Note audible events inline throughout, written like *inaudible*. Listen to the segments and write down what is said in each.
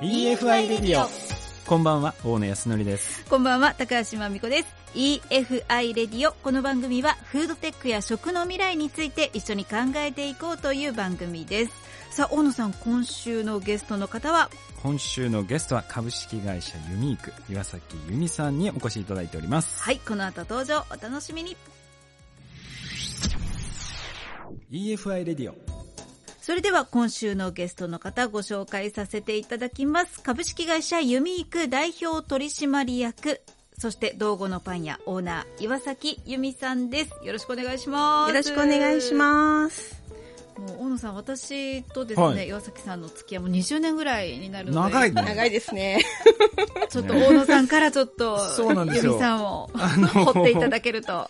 EFI レディオこんばんは大野康則です。こんばんは高橋真美子です。EFI レディオこの番組はフードテックや食の未来について一緒に考えていこうという番組です。さあ大野さん今週のゲストの方は？今週のゲストは株式会社ユニーク岩崎由美さんにお越しいただいております。はいこの後登場お楽しみに。EFI レディオそれでは今週のゲストの方ご紹介させていただきます。株式会社ユミーク代表取締役。そして道後のパン屋オーナー岩崎由美さんです。よろしくお願いします。よろしくお願いします。もう大野さん私とですね、はい、岩崎さんの付き合いも20年ぐらいになるので。長いね。長いですね。ちょっと大野さんからちょっと由美さんを掘っていただけると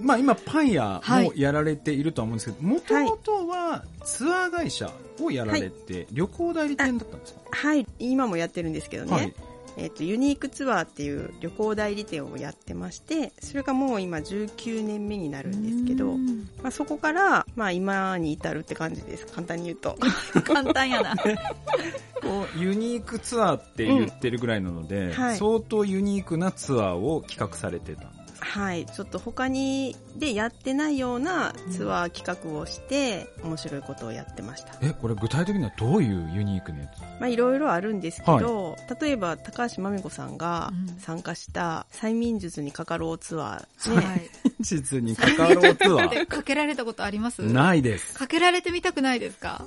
まあ今パン屋もやられているとは思うんですけど、もともとはツアー会社をやられて、旅行代理店だったんですか？はい、今もやってるんですけどね。はい。えっ、ー、と、ユニークツアーっていう旅行代理店をやってまして、それがもう今19年目になるんですけど、まあ、そこから、まあ今に至るって感じです。簡単に言うと。*laughs* 簡単やな。*laughs* こうユニークツアーって言ってるぐらいなので、うん。はい、相当ユニークなツアーを企画されてたはい、ちょっと他にでやってないようなツアー企画をして、面白いことをやってました。え、これ具体的にはどういうユニークなやつ？まあいろいろあるんですけど、はい、例えば高橋真美子さんが参加した催眠術にかかろうツアー、ね。はい。術にかかろうツアー？*laughs* かけられたことあります？ないです。かけられてみたくないですか？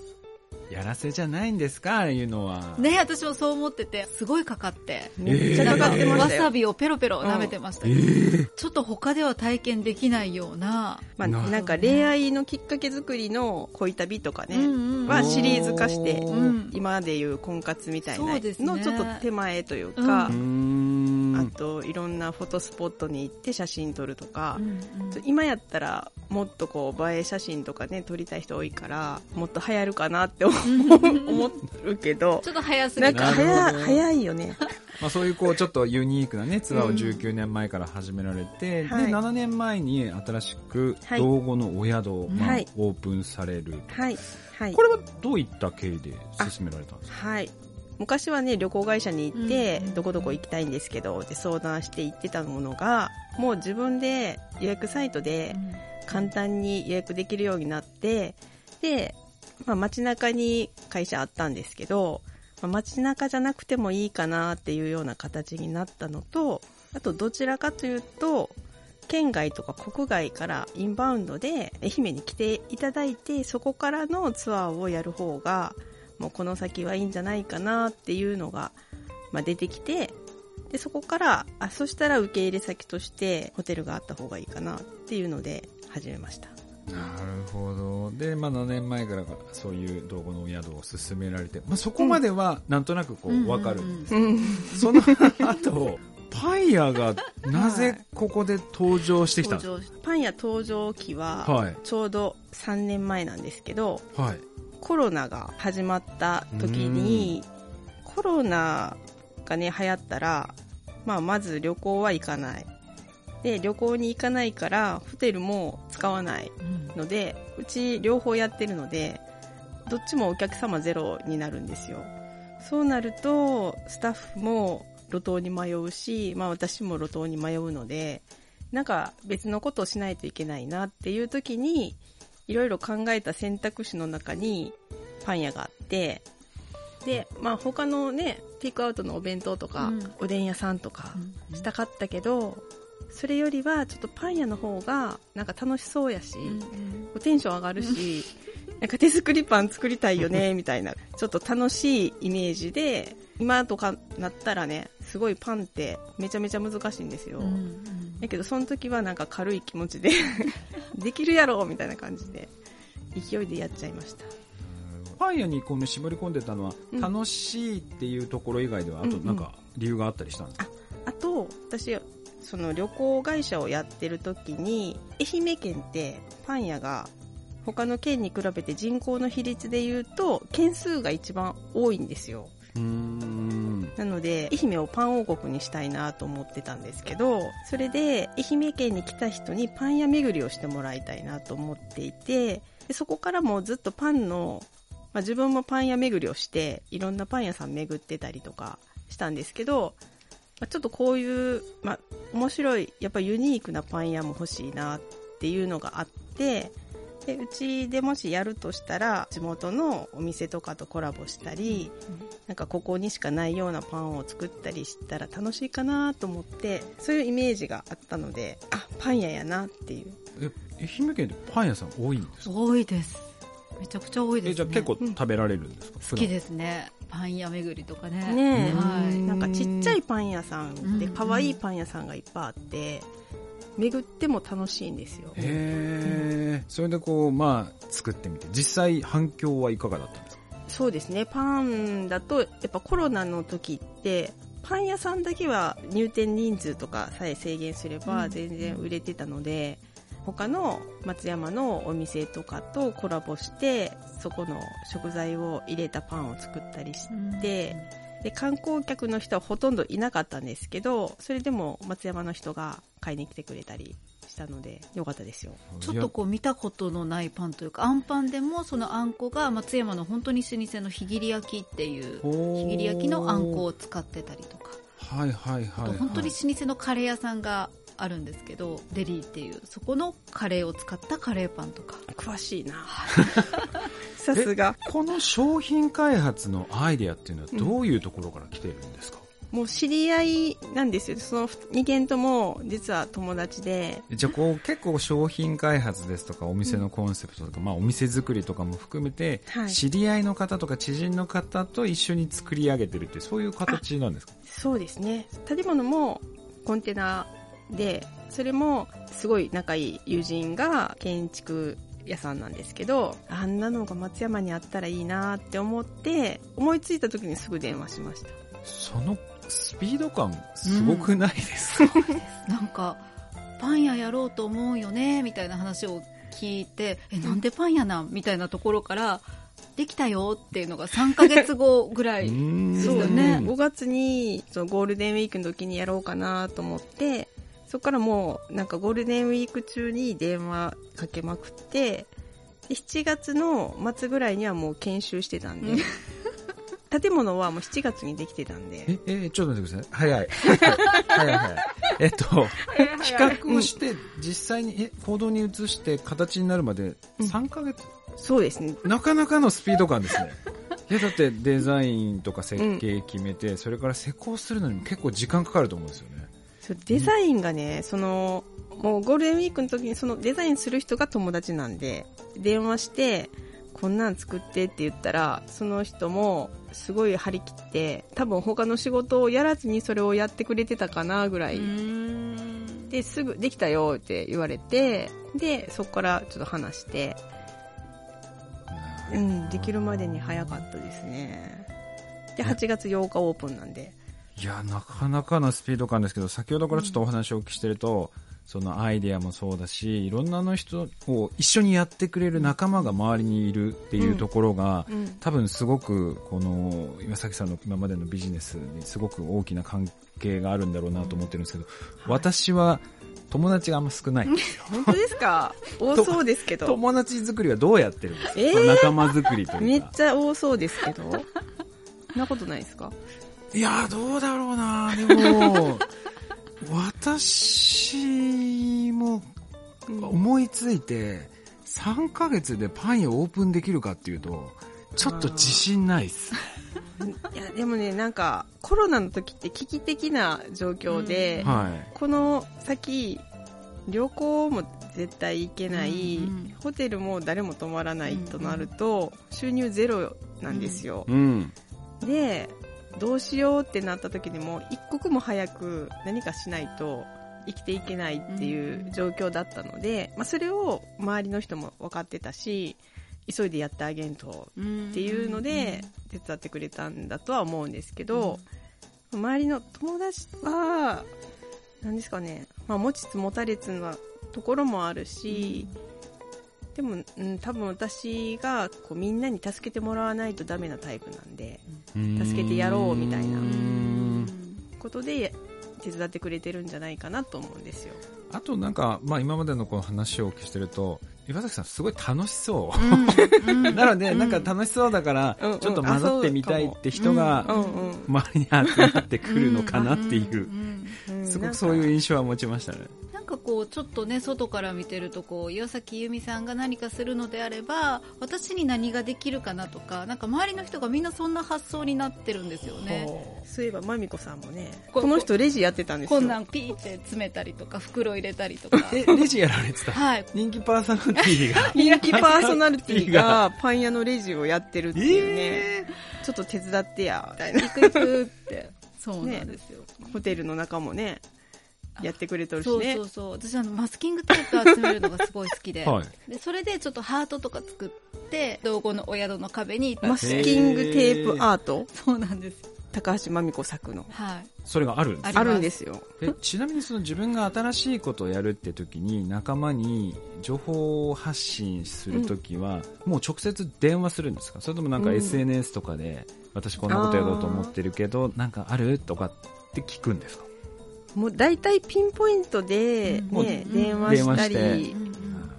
やらせじゃないんですかああいうのは。ね私もそう思ってて、すごいかかって。めっちゃかかってましたわさびをペロペロ舐めてました。けど、うんえー、ちょっと他では体験できないような。まあ、なんか恋愛のきっかけ作りの恋旅とかね、はシリーズ化して、今でいう婚活みたいなのちょっと手前というか、あといろんなフォトスポットに行って写真撮るとか、今やったらもっとこう映え写真とかね撮りたい人多いからもっと流行るかなって思 *laughs* 思るけどちょっと早すぎなんか早早いよね。まあそういうこうちょっとユニークなねツアーを19年前から始められて、うん、で、はい、7年前に新しく道後のお宿を、まあ、オープンされるはい、はい、これはどういった経緯で進められたんですか？はい昔はね旅行会社に行って、どこどこ行きたいんですけどで相談して行ってたものがもう自分で予約サイトで簡単に予約できるようになってでまあ、街中に会社あったんですけど、まあ、街中じゃなくてもいいかなっていうような形になったのと、あとどちらかというと、県外とか国外からインバウンドで愛媛に来ていただいて、そこからのツアーをやる方が、もうこの先はいいんじゃないかなっていうのが、まあ、出てきて、で、そこから、あ、そしたら受け入れ先としてホテルがあった方がいいかなっていうので始めました。なるほど。で、まあ、7年前からそういう道後のお宿を勧められて、まあ、そこまではなんとなくこう、わかるんです、うんその後、パン屋がなぜここで登場してきたんですか、パン屋登場期は、ちょうど3年前なんですけど、はい、コロナが始まった時に、コロナがね、流行ったら、まあ、まず旅行は行かない。で旅行に行かないからホテルも使わないので、うん、うち両方やってるのでどっちもお客様ゼロになるんですよ。そうなるとスタッフも路頭に迷うし、まあ、私も路頭に迷うのでなんか別のことをしないといけないなっていう時にいろいろ考えた選択肢の中にパン屋があってで、まあ他のね、ピークアウトのお弁当とか、うん、おでん屋さんとかしたかったけど、それよりはちょっとパン屋の方がなんか楽しそうやし、うんうん、テンション上がるし、*laughs* なんか手作りパン作りたいよね、みたいな、ちょっと楽しいイメージで、今とかなったらね、すごいパンってめちゃめちゃ難しいんですよ。うんうん、だけどその時はなんか軽い気持ちで *laughs* *laughs* できるやろみたいな感じで、勢いでやっちゃいました。パン屋にこの絞り込んでたのは、楽しいっていうところ以外では、あとなんか理由があったりしたんですか、うんうん、ああと、私、その旅行会社をやってる時に愛媛県ってパン屋が他の県に比べて人口の比率で言うと件数が一番多いんですよなので愛媛をパン王国にしたいなと思ってたんですけどそれで愛媛県に来た人にパン屋巡りをしてもらいたいなと思っていてでそこからもずっとパンのまあ、自分もパン屋巡りをしていろんなパン屋さん巡ってたりとかしたんですけど、まあ、ちょっとこういう、まあ、面白いやっぱユニークなパン屋も欲しいなっていうのがあってでうちでもしやるとしたら地元のお店とかとコラボしたり、うん、なんかここにしかないようなパンを作ったりしたら楽しいかなと思ってそういうイメージがあったのであパン屋やなっていう。え愛媛県でパン屋さん多いんですか？多いです。めちゃくちゃ多いです、ね、じゃあ結構食べられるんですか、好きですね。パン屋巡りとかね。ねはい、なんかちっちゃいパン屋さんで可愛いパン屋さんがいっぱいあって、巡っても楽しいんですよ。へえ、それでこうまあ作ってみて。実際反響はいかがだったんですか？そうですね。パンだとやっぱコロナの時ってパン屋さんだけは入店人数とかさえ制限すれば全然売れてたので、うん、他の松山のお店とかとコラボしてそこの食材を入れたパンを作ったりして、うん、で観光客の人はほとんどいなかったんですけどそれでも松山の人が買いに来てくれたりしたのでよかったですよ。ちょっとこう見たことのないパンというかあんパンでもそのあんこが松山の本当に老舗のひぎり焼きっていうひぎり焼きのあんこを使ってたりとか。はいはいはい、はい、本当に老舗のカレー屋さんがあるんですけどデリーっていうそこのカレーを使ったカレーパンとか。詳しいな。*laughs* さすが。この商品開発のアイデアっていうのはどういうところから来てるんですか、もう知り合いなんですよ。その2件とも実は友達で。じゃあこう結構商品開発ですとかお店のコンセプトとか、うん、まあお店作りとかも含めて、はい、知り合いの方とか知人の方と一緒に作り上げてるってそういう形なんですか？そうですね。建物もコンテナで、それもすごい仲いい友人が建築屋さんなんですけど、あんなのが松山にあったらいいなって思って、思いついた時にすぐ電話しました。そのスピード感すごくないですか、うん、*laughs* なんかパン屋やろうと思うよねみたいな話を聞いてえなんでパン屋なん？みたいなところからできたよっていうのが3か月後ぐらいそうね。5月にそのゴールデンウィークの時にやろうかなと思ってそこからもうなんかゴールデンウィーク中に電話かけまくって7月の末ぐらいにはもう研修してたんで、*laughs* 建物はもう7月にできてたんで。え、え、ちょっと待ってください。早い。早い早い。えっと、企画をして、実際に、え、行動に移して形になるまで3ヶ月、うん、そうですね。なかなかのスピード感ですね。*laughs* え、だってデザインとか設計決めて、うん、それから施工するのにも結構時間かかると思うんですよね。そうデザインがね、その、もうゴールデンウィークの時にそのデザインする人が友達なんで、電話して、こんなん作ってって言ったら、その人もすごい張り切って、多分他の仕事をやらずにそれをやってくれてたかなぐらい。で、すぐできたよって言われて、で、そこからちょっと話して、うん、できるまでに早かったですね。で、8月8日オープンなんで。いや、なかなかのスピード感ですけど、先ほどからちょっとお話をお聞きしてると、うんそのアイデアもそうだしいろんなの人を一緒にやってくれる仲間が周りにいるっていうところが、うんうん、多分すごくこの岩崎さんの今までのビジネスにすごく大きな関係があるんだろうなと思ってるんですけど、うん私は友達があんま少ない。本当ですか？多そうですけど。友達作りはどうやってるんですか、えー、仲間作りというか。*laughs* めっちゃ多そうですけど。そんなことないですか？いやどうだろうな。でも、私も思いついて、3ヶ月でパン屋オープンできるかっていうと、ちょっと自信ないっす。*laughs* いや、でもね、なんか、コロナの時って危機的な状況で、うんはい、この先、旅行も絶対行けない、うんうん、ホテルも誰も泊まらないとなると、収入ゼロなんですよ。うん、で、どうしようってなった時にも一刻も早く何かしないと生きていけないっていう状況だったので、まあ、それを周りの人も分かってたし急いでやってあげんとっていうので手伝ってくれたんだとは思うんですけど、周りの友達は何ですかね、まあ、持ちつ持たれつなところもあるし、でも、うん、多分私がこうみんなに助けてもらわないとダメなタイプなんで助けてやろうみたいな。ことで手伝ってくれてるんじゃないかなと思うんですよ。あとなんか、まあ、今までのこの話をお聞きしてると岩崎さんすごい楽しそう。*laughs* なので、なんか楽しそうだから、ちょっと混ざってみたいって人が、周りに集まってくるのかなっていう、すごくそういう印象は持ちましたね。かこうちょっとね外から見てるとこう岩崎由美さんが何かするのであれば私に何ができるかなとかなんか周りの人がみんなそんな発想になってるんですよね。そういえばまみこさんもねこの人レジやってたんですよ。こんなんピーって詰めたりとか袋入れたりとかえレジやられてた？はい。人気パーソナリティが。*laughs* 人気パーソナリティがパン屋のレジをやってるっていうね、えー、ちょっと手伝ってや。みたいな行く行くって。そうなんですよ、ね、ホテルの中もねやってくれとるしね。そうそうそう。私あの、マスキングテープ集めるのがすごい好きで。はい、で、それでちょっとハートとか作って、道後のお宿の壁に。マスキングテープアート？そうなんです。高橋真美子作の。はい。それがあるんですあるんですよ。え、ちなみにその自分が新しいことをやるって時に仲間に情報発信するときは、うん、もう直接電話するんですか？それともなんか SNS とかで、私こんなことやろうと思ってるけど、なんかある？とかって聞くんですか？もう大体ピンポイントで、ね、うん、電話したり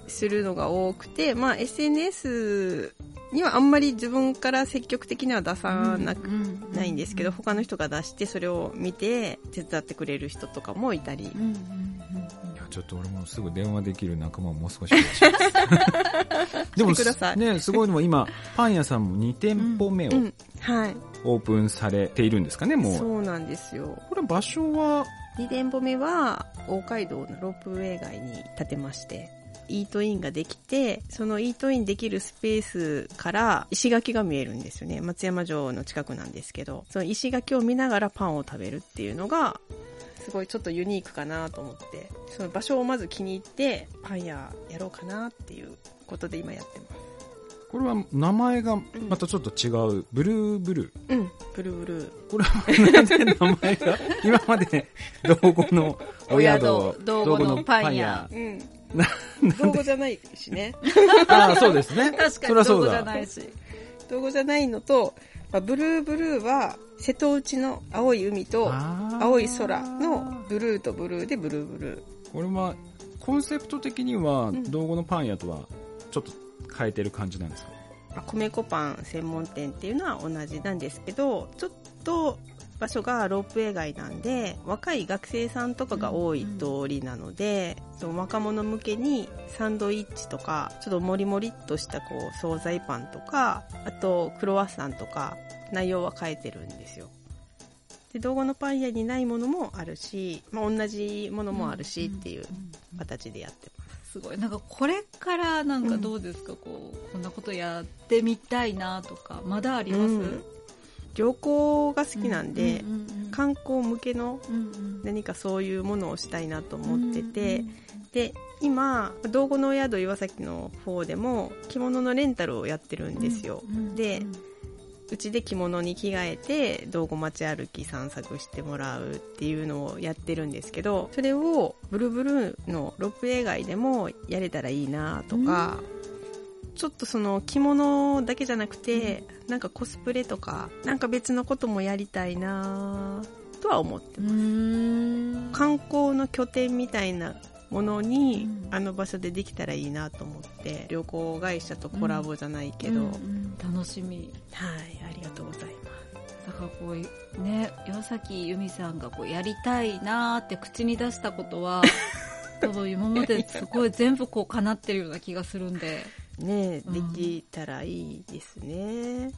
するのが多くて、まあ、SNS にはあんまり自分から積極的には出さなく、ないんですけど他の人が出してそれを見て手伝ってくれる人とかもいたり。いやちょっと俺もすぐ電話できる仲間をもう少し *laughs* でもねすごいのは今 *laughs* パン屋さんも2店舗目を、はい。オープンされているんですかねもう。そうなんですよ。これ場所は2店舗目は大街道のロープウェイ街に建てまして、イートインができて、そのイートインできるスペースから石垣が見えるんですよね。松山城の近くなんですけど、その石垣を見ながらパンを食べるっていうのが、すごいちょっとユニークかなと思って、その場所をまず気に入って、パン屋やろうかなっていうことで今やってます。これは名前がまたちょっと違う、うん、ブルーブルー。うん、ブルーブルー。これはなんで名前が、*laughs* 今まで、道後のお宿、道後のパン屋。うん。道後じゃないしね。*laughs* ああ、そうですね。*laughs* 確かに道後じゃないし。道後じゃないのと、まあ、ブルーブルーは瀬戸内の青い海と青い空のブルーとブルーでブルーブルー。これは、コンセプト的には、道後のパン屋とは、ちょっと変えてる感じなんですか？米粉パン専門店っていうのは同じなんですけどちょっと場所がロープウェイ街なんで若い学生さんとかが多い通りなので、うんうん、若者向けにサンドイッチとかちょっとモリモリっとしたこう惣菜パンとかあとクロワッサンとか内容は変えてるんですよ。で動画のパン屋にないものもあるし、まあ、同じものもあるしっていう形でやってます。すごい。なんかこれからなんかどうですか、うん、こうこんなことやってみたいなとか。まだあります、うん、旅行が好きなんで、うんうんうんうん、観光向けの何かそういうものをしたいなと思ってて、うんうん、で今道後の宿岩崎の方でも着物のレンタルをやってるんですよ、でうちで着物に着替えて道後町歩き散策してもらうっていうのをやってるんですけどそれをブルブルのロープウェイ街でもやれたらいいなとか、ちょっとその着物だけじゃなくて、なんかコスプレとかなんか別のこともやりたいなとは思ってます。観光の拠点みたいなものに、うん、あの場所でできたらいいなと思って旅行会社とコラボじゃないけど、うんうん、楽しみ。はいありがとうございます。だからこうね岩崎由美さんがこうやりたいなって口に出したことは *laughs* 多分今まですごい全部こう叶ってるような気がするんで。ねできたらいいですね、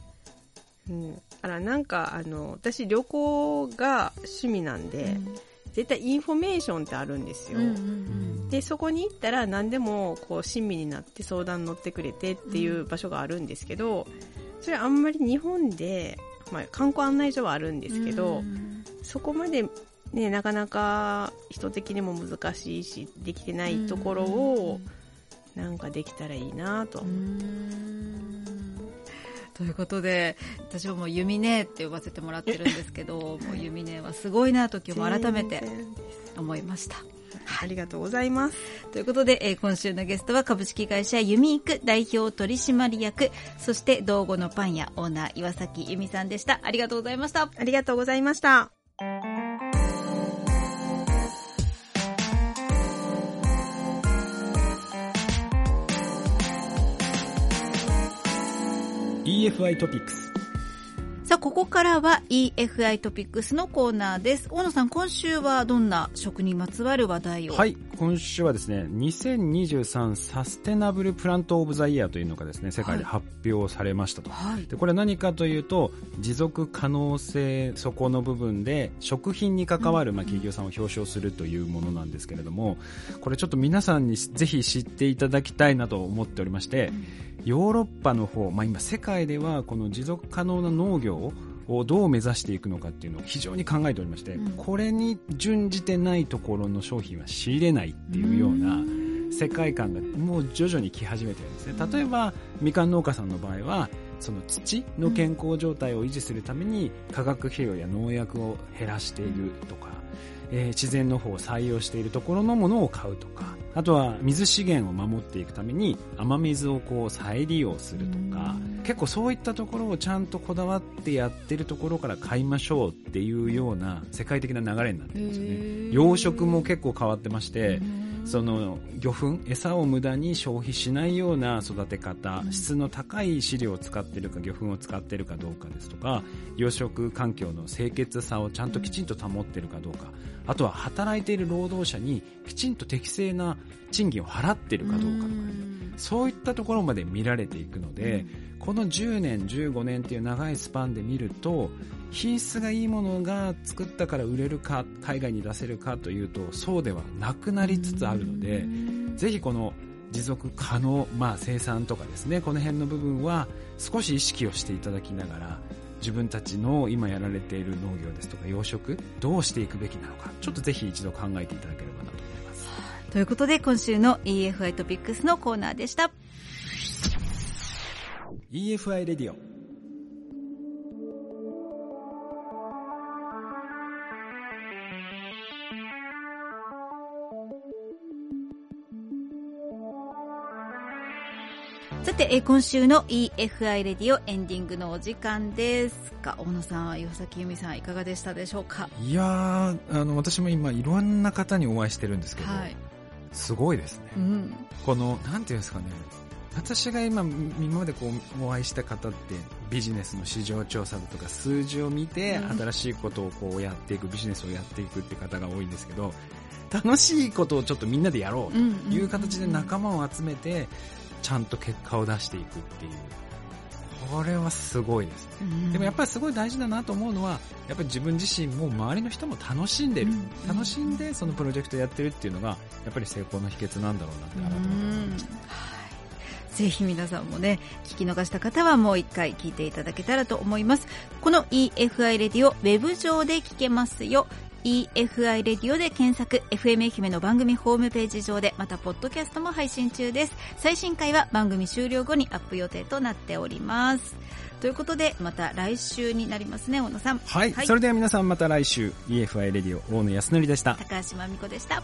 うん、あらなんかあの私旅行が趣味なんで、うん絶対インフォメーションってあるんですよ。うんうんうん、で、そこに行ったら何でもこう親身になって相談乗ってくれてっていう場所があるんですけど、それあんまり日本で、まあ、観光案内所はあるんですけど、うん、そこまでね、なかなか人的にも難しいし、できてないところを、なんかできたらいいなと。ということで私はもうユミネって呼ばせてもらってるんですけどもうユミネはすごいなと今日も改めて思いました。ありがとうございます。ということで、えー、今週のゲストは株式会社ユミーク代表取締役、そして道後のパン屋オーナー岩崎由美さんでした。ありがとうございました。ありがとうございました。EFI トピックスさあ、ここからは EFI トピックスのコーナーです。大野さん、今週はどんな食にまつわる話題を？はい、今週はですね、2023サステナブルプラントオブザイヤーというのがですね、世界で発表されましたと。はい、でこれは何かというと、持続可能性、そこの部分で食品に関わる、まあ、企業さんを表彰するというものなん。ですけれども、これちょっと皆さんにぜひ知っていただきたいなと思っておりまして、ヨーロッパの方、まあ、今世界ではこの持続可能な農業をどう目指していくのかっていうのを非常に考えておりまして、うん、これに準じてないところの商品は仕入れないっていうような世界観がもう徐々に来始めてるんですね。例えばみかん農家さんの場合はその土の健康状態を維持するために化学肥料や農薬を減らしているとか、えー、自然の方を採用しているところのものを買うとかあとは水資源を守っていくために雨水をこう再利用するとか結構そういったところをちゃんとこだわってやってるところから買いましょうっていうような世界的な流れになってるんですよね養殖も結構変わってましてその魚粉餌を無駄に消費しないような育て方、質の高い飼料を使っているか魚粉を使っているかどうかですとか養殖環境の清潔さをちゃんときちんと保っているかどうかあとは働いている労働者にきちんと適正な賃金を払っているかどうかとか、そういったところまで見られていくので、この10年15年っていう長いスパンで見ると品質がいいものが作ったから売れるか海外に出せるかというとそうではなくなりつつあるのでぜひこの持続可能、まあ、生産とかですねこの辺の部分は少し意識をしていただきながら自分たちの今やられている農業ですとか養殖どうしていくべきなのかちょっとぜひ一度考えていただければなと思います。ということで今週の EFI トピックスのコーナーでした。EFI レディオさて、今週の EFI レディオエンディングのお時間ですが、大野さん、岩崎由美さん、いかがでしたでしょうか？いやあの、私も今、いろんな方にお会いしてるんですけど、はい、すごいですね。うん、この、なんていうんですかね、私が今、今までこう、お会いした方って、ビジネスの市場調査とか数字を見て、新しいことをこうやっていく、ビジネスをやっていくって方が多いんですけど、楽しいことをちょっとみんなでやろうという形で仲間を集めて、ちゃんと結果を出していくっていう。これはすごいですね。でもやっぱりすごい大事だなと思うのは、やっぱり自分自身も周りの人も楽しんでる。楽しんでそのプロジェクトやってるっていうのが、やっぱり成功の秘訣なんだろうなって改めて思いました。ぜひ皆さんもね、聞き逃した方はもう一回聞いていただけたらと思います。この EFI レディオウェブ上で聞けますよ。EFI レディオで検索 FM 愛媛の番組ホームページ上でまたポッドキャストも配信中です。最新回は番組終了後にアップ予定となっております。ということでまた来週になりますね大野さん。はい、はい、それでは皆さんまた来週。EFI レディオ大野康則でした。高橋真美子でした